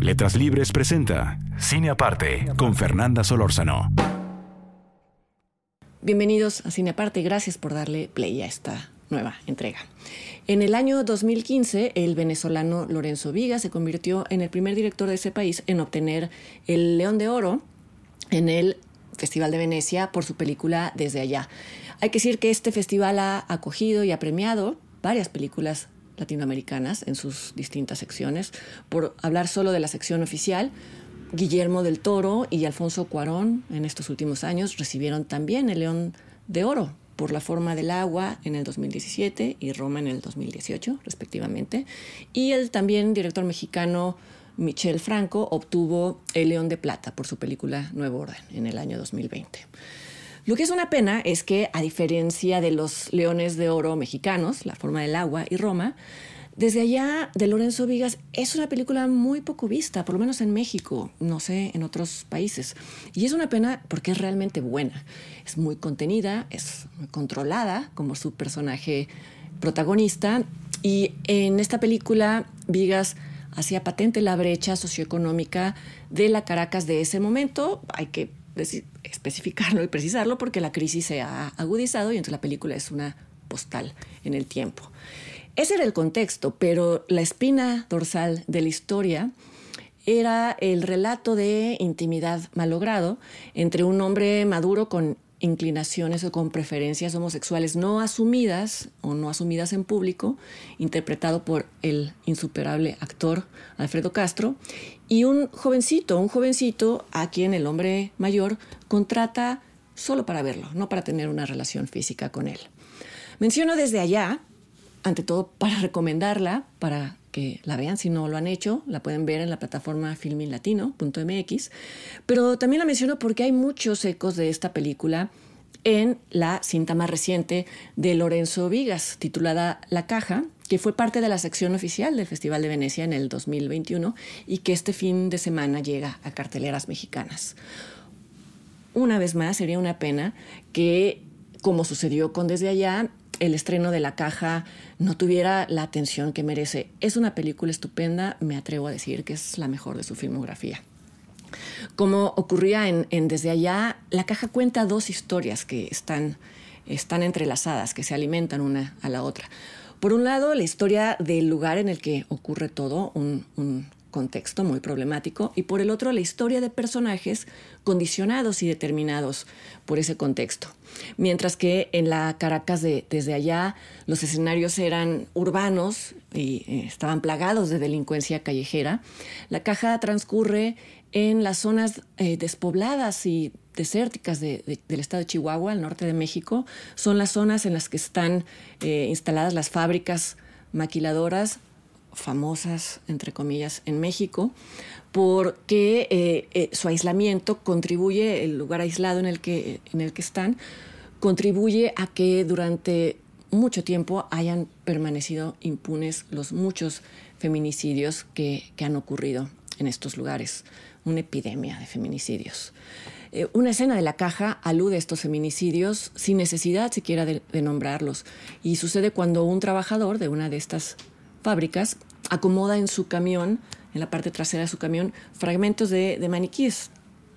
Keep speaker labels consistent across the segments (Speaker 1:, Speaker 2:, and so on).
Speaker 1: Letras Libres presenta Cine Aparte con Fernanda Solórzano.
Speaker 2: Bienvenidos a Cine Aparte y gracias por darle play a esta nueva entrega. En el año 2015, el venezolano Lorenzo Viga se convirtió en el primer director de ese país en obtener el León de Oro en el Festival de Venecia por su película Desde allá. Hay que decir que este festival ha acogido y ha premiado varias películas latinoamericanas en sus distintas secciones. Por hablar solo de la sección oficial, Guillermo del Toro y Alfonso Cuarón en estos últimos años recibieron también el León de Oro por La forma del agua en el 2017 y Roma en el 2018, respectivamente. Y el también director mexicano Michel Franco obtuvo el León de Plata por su película Nuevo Orden en el año 2020. Lo que es una pena es que, a diferencia de los Leones de Oro mexicanos, La forma del agua y Roma, desde allá de Lorenzo Vigas es una película muy poco vista, por lo menos en México, no sé, en otros países. Y es una pena porque es realmente buena. Es muy contenida, es muy controlada como su personaje protagonista. Y en esta película, Vigas hacía patente la brecha socioeconómica de la Caracas de ese momento. Hay que especificarlo y precisarlo porque la crisis se ha agudizado y entonces la película es una postal en el tiempo. Ese era el contexto, pero la espina dorsal de la historia era el relato de intimidad malogrado entre un hombre maduro con inclinaciones o con preferencias homosexuales no asumidas o no asumidas en público, interpretado por el insuperable actor Alfredo Castro, y un jovencito, un jovencito a quien el hombre mayor contrata solo para verlo, no para tener una relación física con él. Menciono desde allá, ante todo para recomendarla, para la vean si no lo han hecho, la pueden ver en la plataforma filminlatino.mx, pero también la menciono porque hay muchos ecos de esta película en la cinta más reciente de Lorenzo Vigas, titulada La Caja, que fue parte de la sección oficial del Festival de Venecia en el 2021 y que este fin de semana llega a carteleras mexicanas. Una vez más, sería una pena que, como sucedió con Desde Allá, el estreno de La Caja no tuviera la atención que merece. Es una película estupenda, me atrevo a decir que es la mejor de su filmografía. Como ocurría en, Desde Allá, La Caja cuenta dos historias que están, están entrelazadas, que se alimentan una a la otra. Por un lado, la historia del lugar en el que ocurre todo, un, un contexto muy problemático, y por el otro la historia de personajes condicionados y determinados por ese contexto. Mientras que en la Caracas de, desde allá los escenarios eran urbanos y eh, estaban plagados de delincuencia callejera, la caja transcurre en las zonas eh, despobladas y desérticas del estado de Chihuahua, al norte de México. Son las zonas en las que están eh, instaladas las fábricas maquiladoras famosas, entre comillas, en México, porque eh, eh, su aislamiento contribuye, el lugar aislado en el, que, en el que están, contribuye a que durante mucho tiempo hayan permanecido impunes los muchos feminicidios que, han ocurrido en estos lugares, una epidemia de feminicidios. Eh, una escena de la caja alude a estos feminicidios sin necesidad siquiera de nombrarlos y sucede cuando un trabajador de una de estas fábricas acomoda en su camión, en la parte trasera de su camión, fragmentos de, maniquíes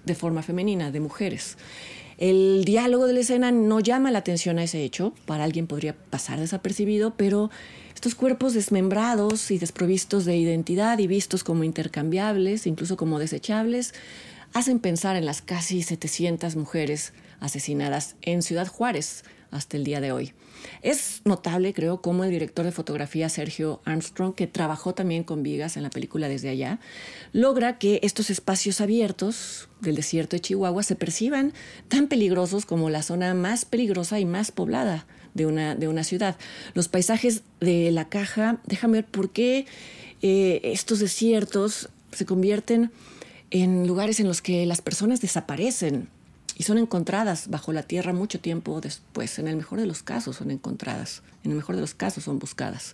Speaker 2: de forma femenina, de mujeres. El diálogo de la escena no llama la atención a ese hecho, para alguien podría pasar desapercibido, pero estos cuerpos desmembrados y desprovistos de identidad y vistos como intercambiables, incluso como desechables, hacen pensar en las casi 700 mujeres asesinadas en Ciudad Juárez hasta el día de hoy. Es notable, creo, cómo el director de fotografía Sergio Armstrong, que trabajó también con Vigas en la película Desde allá, logra que estos espacios abiertos del desierto de Chihuahua se perciban tan peligrosos como la zona más peligrosa y más poblada de una, de una ciudad. Los paisajes de la caja, déjame ver por qué eh, estos desiertos se convierten en lugares en los que las personas desaparecen y son encontradas bajo la tierra mucho tiempo después. En el mejor de los casos son encontradas, en el mejor de los casos son buscadas.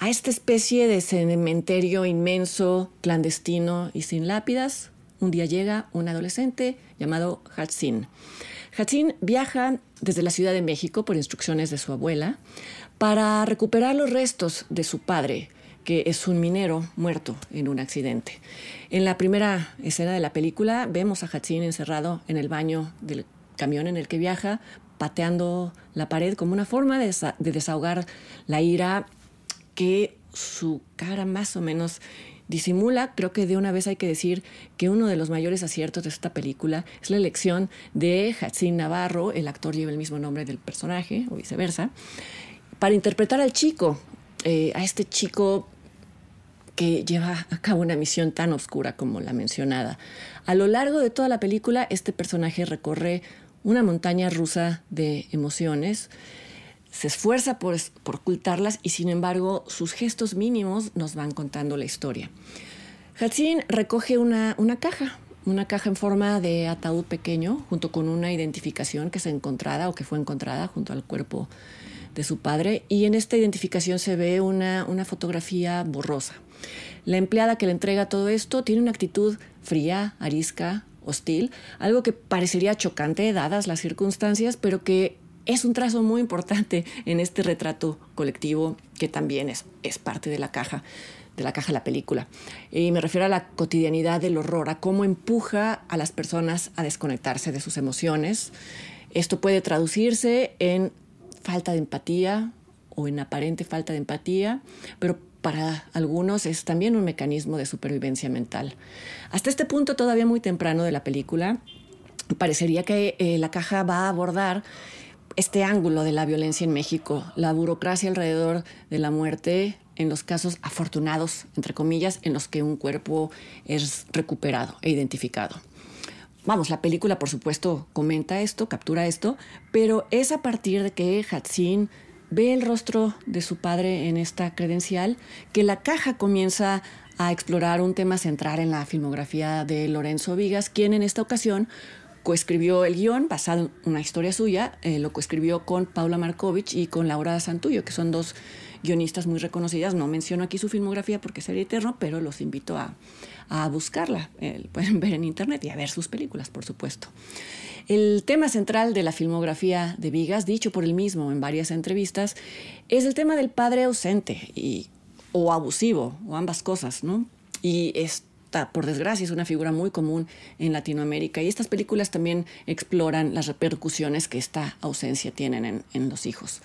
Speaker 2: A esta especie de cementerio inmenso, clandestino y sin lápidas, un día llega un adolescente llamado Hatsin. Hatsin viaja desde la Ciudad de México por instrucciones de su abuela para recuperar los restos de su padre, que es un minero muerto en un accidente. En la primera escena de la película vemos a Hatsin encerrado en el baño del camión en el que viaja, pateando la pared como una forma de, desahogar la ira que su cara más o menos disimula. Creo que de una vez hay que decir que uno de los mayores aciertos de esta película es la elección de Hatsin Navarro, el actor lleva el mismo nombre del personaje, o viceversa, para interpretar al chico, eh, a este chico que lleva a cabo una misión tan oscura como la mencionada. A lo largo de toda la película, este personaje recorre una montaña rusa de emociones, se esfuerza por, ocultarlas y sin embargo sus gestos mínimos nos van contando la historia. Hatsin recoge una, una caja, una caja en forma de ataúd pequeño, junto con una identificación que se encontrada o que fue encontrada junto al cuerpo de su padre, y en esta identificación se ve una, una fotografía borrosa. La empleada que le entrega todo esto tiene una actitud fría, arisca, hostil, algo que parecería chocante dadas las circunstancias, pero que es un trazo muy importante en este retrato colectivo que también es, es parte de la caja de la caja de la película. Y me refiero a la cotidianidad del horror, a cómo empuja a las personas a desconectarse de sus emociones. Esto puede traducirse en falta de empatía o en aparente falta de empatía, pero para algunos es también un mecanismo de supervivencia mental. Hasta este punto todavía muy temprano de la película, parecería que eh, la caja va a abordar este ángulo de la violencia en México, la burocracia alrededor de la muerte en los casos afortunados, entre comillas, en los que un cuerpo es recuperado e identificado. Vamos, la película por supuesto comenta esto, captura esto, pero es a partir de que Hatsin ve el rostro de su padre en esta credencial, que la caja comienza a explorar un tema central en la filmografía de Lorenzo Vigas, quien en esta ocasión coescribió el guion basado en una historia suya, eh, lo coescribió con Paula Markovich y con Laura Santullo, que son dos guionistas muy reconocidas. No menciono aquí su filmografía porque sería eterno, pero los invito a, buscarla. Eh, pueden ver en internet y a ver sus películas, por supuesto. El tema central de la filmografía de Vigas, dicho por él mismo en varias entrevistas, es el tema del padre ausente y, o abusivo, o ambas cosas, ¿no? Y por desgracia, es una figura muy común en Latinoamérica. Y estas películas también exploran las repercusiones que esta ausencia tiene en, los hijos.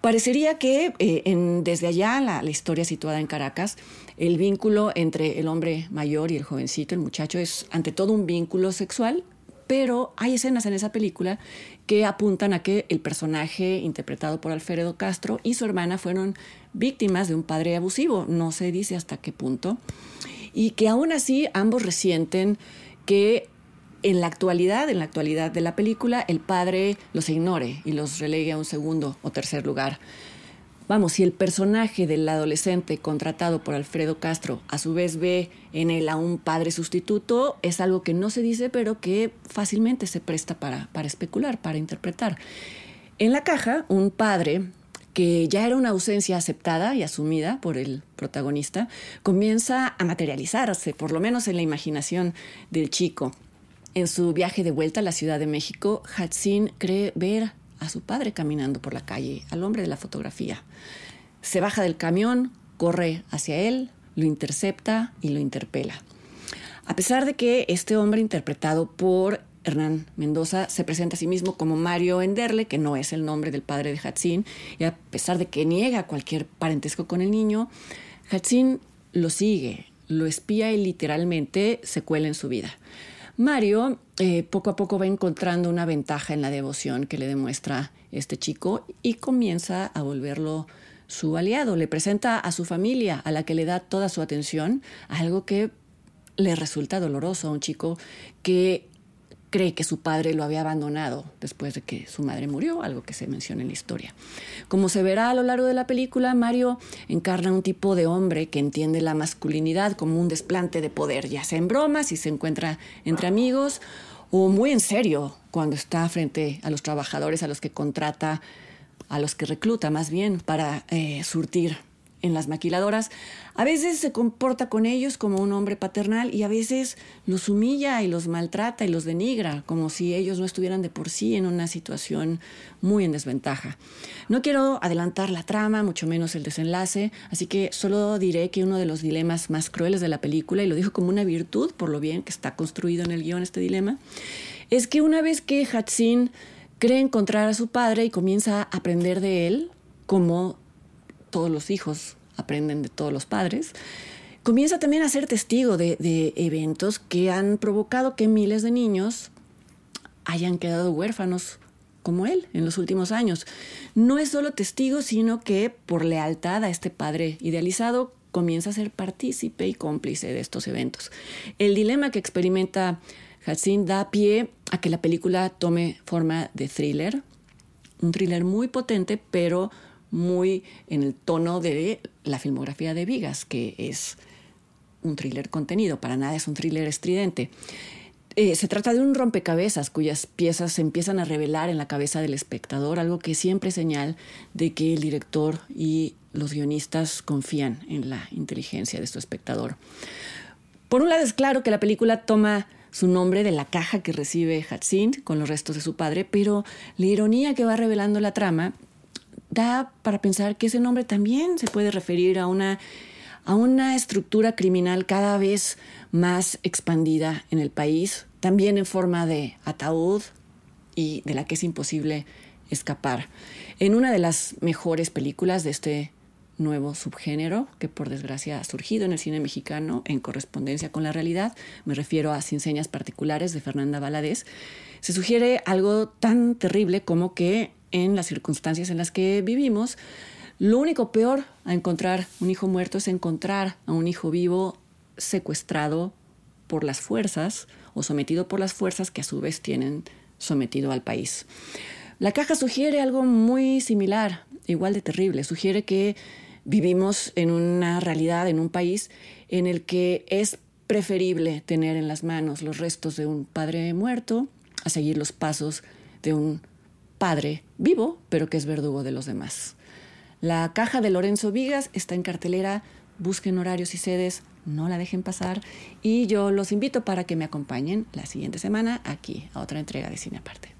Speaker 2: Parecería que eh, desde allá, la, la, historia situada en Caracas, el vínculo entre el hombre mayor y el jovencito, el muchacho, es ante todo un vínculo sexual pero hay escenas en esa película que apuntan a que el personaje interpretado por Alfredo Castro y su hermana fueron víctimas de un padre abusivo, no se dice hasta qué punto, y que aún así ambos resienten que en la actualidad, en la actualidad de la película, el padre los ignore y los relegue a un segundo o tercer lugar. Vamos, si el personaje del adolescente contratado por Alfredo Castro a su vez ve en él a un padre sustituto, es algo que no se dice, pero que fácilmente se presta para, para especular, para interpretar. En la caja, un padre que ya era una ausencia aceptada y asumida por el protagonista, comienza a materializarse, por lo menos en la imaginación del chico. En su viaje de vuelta a la Ciudad de México, Hatsin cree ver a su padre caminando por la calle, al hombre de la fotografía. Se baja del camión, corre hacia él, lo intercepta y lo interpela. A pesar de que este hombre interpretado por Hernán Mendoza se presenta a sí mismo como Mario Enderle, que no es el nombre del padre de Hatzin, y a pesar de que niega cualquier parentesco con el niño, Hatzin lo sigue, lo espía y literalmente se cuela en su vida. Mario eh, poco a poco va encontrando una ventaja en la devoción que le demuestra este chico y comienza a volverlo su aliado. Le presenta a su familia, a la que le da toda su atención, algo que le resulta doloroso a un chico que cree que su padre lo había abandonado después de que su madre murió, algo que se menciona en la historia. Como se verá a lo largo de la película, Mario encarna un tipo de hombre que entiende la masculinidad como un desplante de poder, ya sea en bromas y se encuentra entre amigos, o muy en serio cuando está frente a los trabajadores a los que contrata, a los que recluta más bien para eh, surtir en las maquiladoras, a veces se comporta con ellos como un hombre paternal y a veces los humilla y los maltrata y los denigra, como si ellos no estuvieran de por sí en una situación muy en desventaja. No quiero adelantar la trama, mucho menos el desenlace, así que solo diré que uno de los dilemas más crueles de la película, y lo dijo como una virtud, por lo bien que está construido en el guion este dilema, es que una vez que Hatsin cree encontrar a su padre y comienza a aprender de él, como todos los hijos aprenden de todos los padres, comienza también a ser testigo de, eventos que han provocado que miles de niños hayan quedado huérfanos como él en los últimos años. No es solo testigo, sino que por lealtad a este padre idealizado comienza a ser partícipe y cómplice de estos eventos. El dilema que experimenta Hatsin da pie a que la película tome forma de thriller, un thriller muy potente, pero muy en el tono de la filmografía de Vigas, que es un thriller contenido, para nada es un thriller estridente. Eh, se trata de un rompecabezas cuyas piezas se empiezan a revelar en la cabeza del espectador, algo que siempre señal de que el director y los guionistas confían en la inteligencia de su espectador. Por un lado es claro que la película toma su nombre de la caja que recibe Hatsin con los restos de su padre, pero la ironía que va revelando la trama da para pensar que ese nombre también se puede referir a una, a una estructura criminal cada vez más expandida en el país, también en forma de ataúd y de la que es imposible escapar. En una de las mejores películas de este nuevo subgénero que por desgracia ha surgido en el cine mexicano en correspondencia con la realidad, me refiero a Sin Señas Particulares de Fernanda Valadez, se sugiere algo tan terrible como que en las circunstancias en las que vivimos, lo único peor a encontrar un hijo muerto es encontrar a un hijo vivo secuestrado por las fuerzas o sometido por las fuerzas que a su vez tienen sometido al país. La caja sugiere algo muy similar, igual de terrible. Sugiere que vivimos en una realidad, en un país en el que es preferible tener en las manos los restos de un padre muerto a seguir los pasos de un padre vivo, pero que es verdugo de los demás. La caja de Lorenzo Vigas está en cartelera, busquen horarios y sedes, no la dejen pasar y yo los invito para que me acompañen la siguiente semana aquí a otra entrega de Cine Aparte.